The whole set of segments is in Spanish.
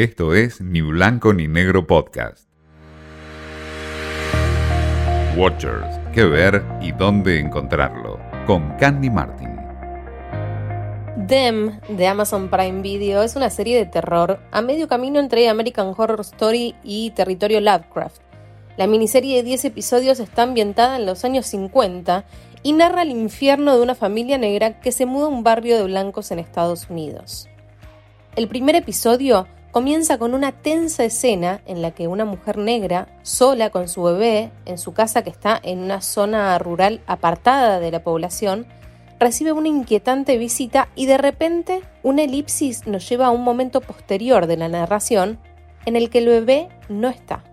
Esto es Ni Blanco ni Negro Podcast. Watchers, qué ver y dónde encontrarlo. Con Candy Martin. Them de Amazon Prime Video es una serie de terror a medio camino entre American Horror Story y Territorio Lovecraft. La miniserie de 10 episodios está ambientada en los años 50 y narra el infierno de una familia negra que se muda a un barrio de blancos en Estados Unidos. El primer episodio comienza con una tensa escena en la que una mujer negra, sola con su bebé, en su casa que está en una zona rural apartada de la población, recibe una inquietante visita y de repente una elipsis nos lleva a un momento posterior de la narración en el que el bebé no está.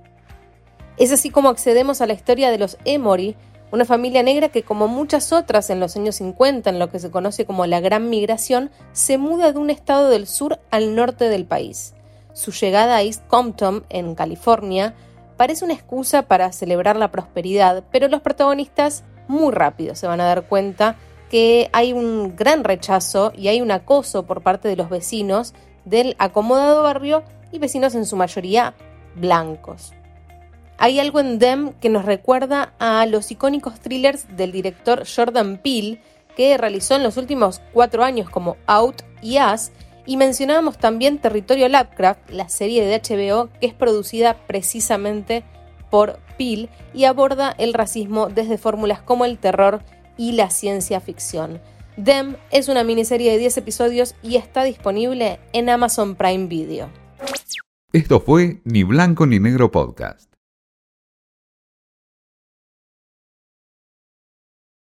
Es así como accedemos a la historia de los Emory, una familia negra que como muchas otras en los años 50, en lo que se conoce como la Gran Migración, se muda de un estado del sur al norte del país. Su llegada a East Compton, en California, parece una excusa para celebrar la prosperidad, pero los protagonistas muy rápido se van a dar cuenta que hay un gran rechazo y hay un acoso por parte de los vecinos del acomodado barrio y vecinos en su mayoría blancos. Hay algo en Them que nos recuerda a los icónicos thrillers del director Jordan Peele, que realizó en los últimos cuatro años como Out y Us, y mencionábamos también Territorio Lovecraft, la serie de HBO que es producida precisamente por Peel y aborda el racismo desde fórmulas como el terror y la ciencia ficción. Them es una miniserie de 10 episodios y está disponible en Amazon Prime Video. Esto fue Ni Blanco ni Negro Podcast.